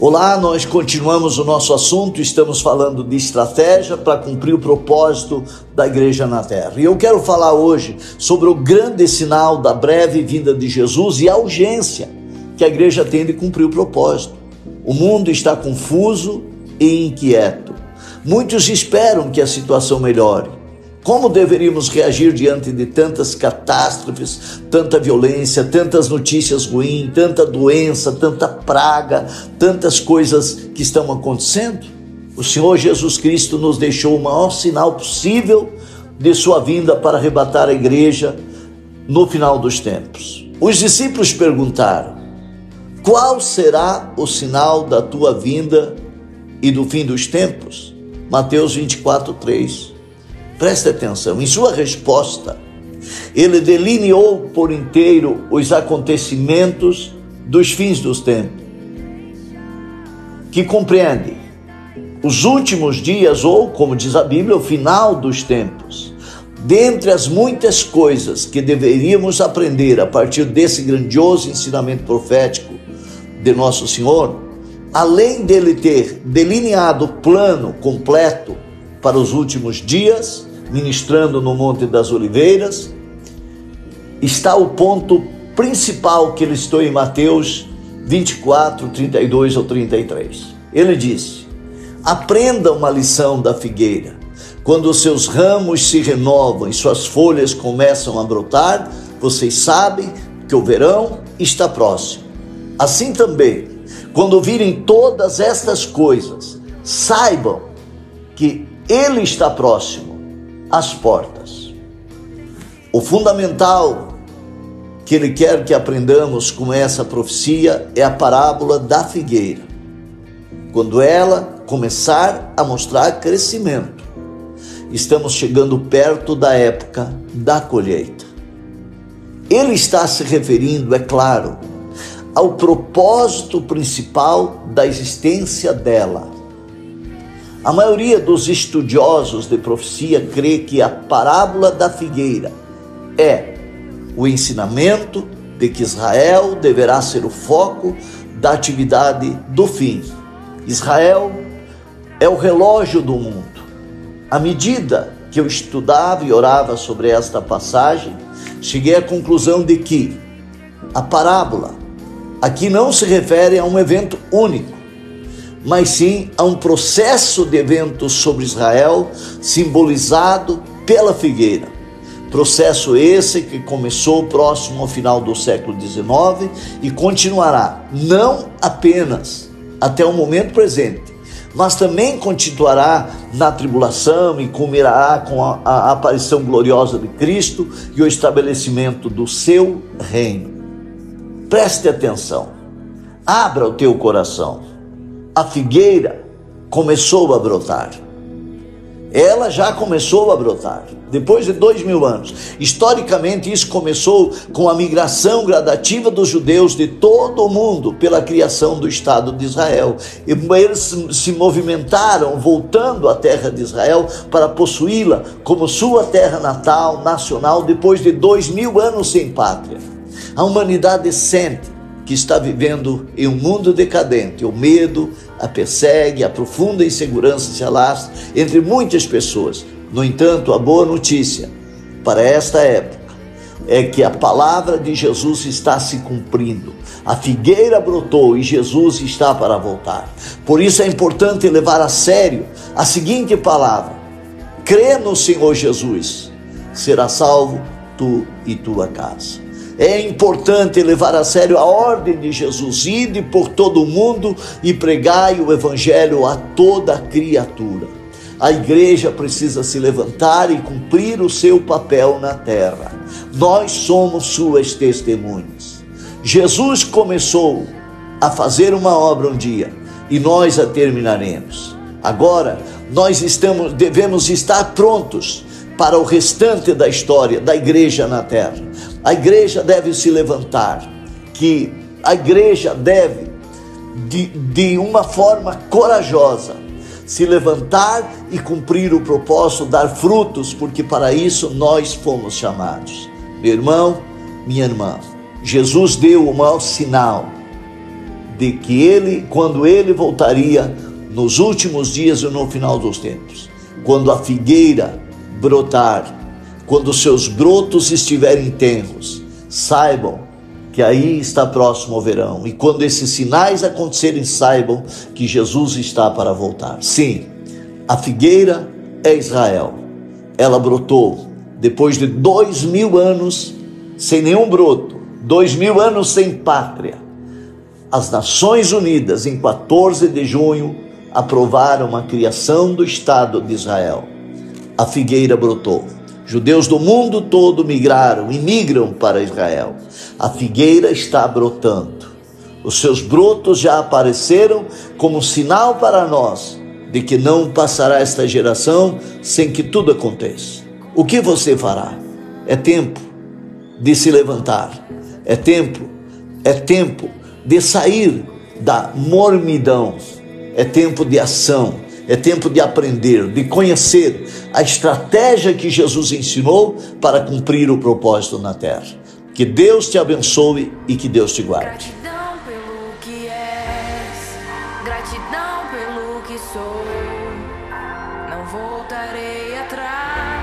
Olá, nós continuamos o nosso assunto, estamos falando de estratégia para cumprir o propósito da igreja na terra. E eu quero falar hoje sobre o grande sinal da breve vinda de Jesus e a urgência que a igreja tem de cumprir o propósito. O mundo está confuso e inquieto. Muitos esperam que a situação melhore como deveríamos reagir diante de tantas catástrofes, tanta violência, tantas notícias ruins, tanta doença, tanta praga, tantas coisas que estão acontecendo? O Senhor Jesus Cristo nos deixou o maior sinal possível de sua vinda para arrebatar a igreja no final dos tempos. Os discípulos perguntaram: Qual será o sinal da tua vinda e do fim dos tempos? Mateus 24, 3. Preste atenção, em sua resposta, ele delineou por inteiro os acontecimentos dos fins dos tempos, que compreende os últimos dias, ou, como diz a Bíblia, o final dos tempos. Dentre as muitas coisas que deveríamos aprender a partir desse grandioso ensinamento profético de Nosso Senhor, além dele ter delineado o plano completo para os últimos dias, ministrando no Monte das Oliveiras, está o ponto principal que ele estou em Mateus 24, 32 ou 33. Ele disse: Aprenda uma lição da figueira. Quando seus ramos se renovam e suas folhas começam a brotar, vocês sabem que o verão está próximo. Assim também, quando virem todas estas coisas, saibam que ele está próximo as portas. O fundamental que ele quer que aprendamos com essa profecia é a parábola da figueira. Quando ela começar a mostrar crescimento, estamos chegando perto da época da colheita. Ele está se referindo, é claro, ao propósito principal da existência dela a maioria dos estudiosos de profecia crê que a parábola da figueira é o ensinamento de que Israel deverá ser o foco da atividade do fim. Israel é o relógio do mundo. À medida que eu estudava e orava sobre esta passagem, cheguei à conclusão de que a parábola aqui não se refere a um evento único, mas sim a um processo de eventos sobre Israel simbolizado pela figueira. Processo esse que começou próximo ao final do século XIX e continuará não apenas até o momento presente, mas também continuará na tribulação e culminará com a, a aparição gloriosa de Cristo e o estabelecimento do seu reino. Preste atenção, abra o teu coração a figueira começou a brotar. Ela já começou a brotar, depois de dois mil anos. Historicamente, isso começou com a migração gradativa dos judeus de todo o mundo pela criação do Estado de Israel. E eles se movimentaram voltando à terra de Israel para possuí-la como sua terra natal, nacional, depois de dois mil anos sem pátria. A humanidade sente que está vivendo em um mundo decadente. O medo a persegue, a profunda insegurança se alastra entre muitas pessoas. No entanto, a boa notícia para esta época é que a palavra de Jesus está se cumprindo. A figueira brotou e Jesus está para voltar. Por isso é importante levar a sério a seguinte palavra: crê no Senhor Jesus, será salvo tu e tua casa. É importante levar a sério a ordem de Jesus: ide por todo o mundo e pregai o evangelho a toda criatura. A igreja precisa se levantar e cumprir o seu papel na terra. Nós somos suas testemunhas. Jesus começou a fazer uma obra um dia e nós a terminaremos. Agora, nós estamos, devemos estar prontos para o restante da história da igreja na terra. A igreja deve se levantar, que a igreja deve, de, de uma forma corajosa, se levantar e cumprir o propósito, dar frutos, porque para isso nós fomos chamados. Meu irmão, minha irmã, Jesus deu o maior sinal de que ele, quando ele voltaria nos últimos dias e no final dos tempos, quando a figueira brotar, quando seus brotos estiverem tenros, saibam que aí está próximo o verão. E quando esses sinais acontecerem, saibam que Jesus está para voltar. Sim, a figueira é Israel. Ela brotou depois de dois mil anos sem nenhum broto, dois mil anos sem pátria. As Nações Unidas, em 14 de junho, aprovaram a criação do Estado de Israel. A figueira brotou. Judeus do mundo todo migraram e migram para Israel. A figueira está brotando. Os seus brotos já apareceram como sinal para nós de que não passará esta geração sem que tudo aconteça. O que você fará? É tempo de se levantar. É tempo, é tempo de sair da mormidão. É tempo de ação é tempo de aprender, de conhecer a estratégia que Jesus ensinou para cumprir o propósito na terra. Que Deus te abençoe e que Deus te guarde. Gratidão pelo que és, gratidão pelo que sou. Não voltarei atrás.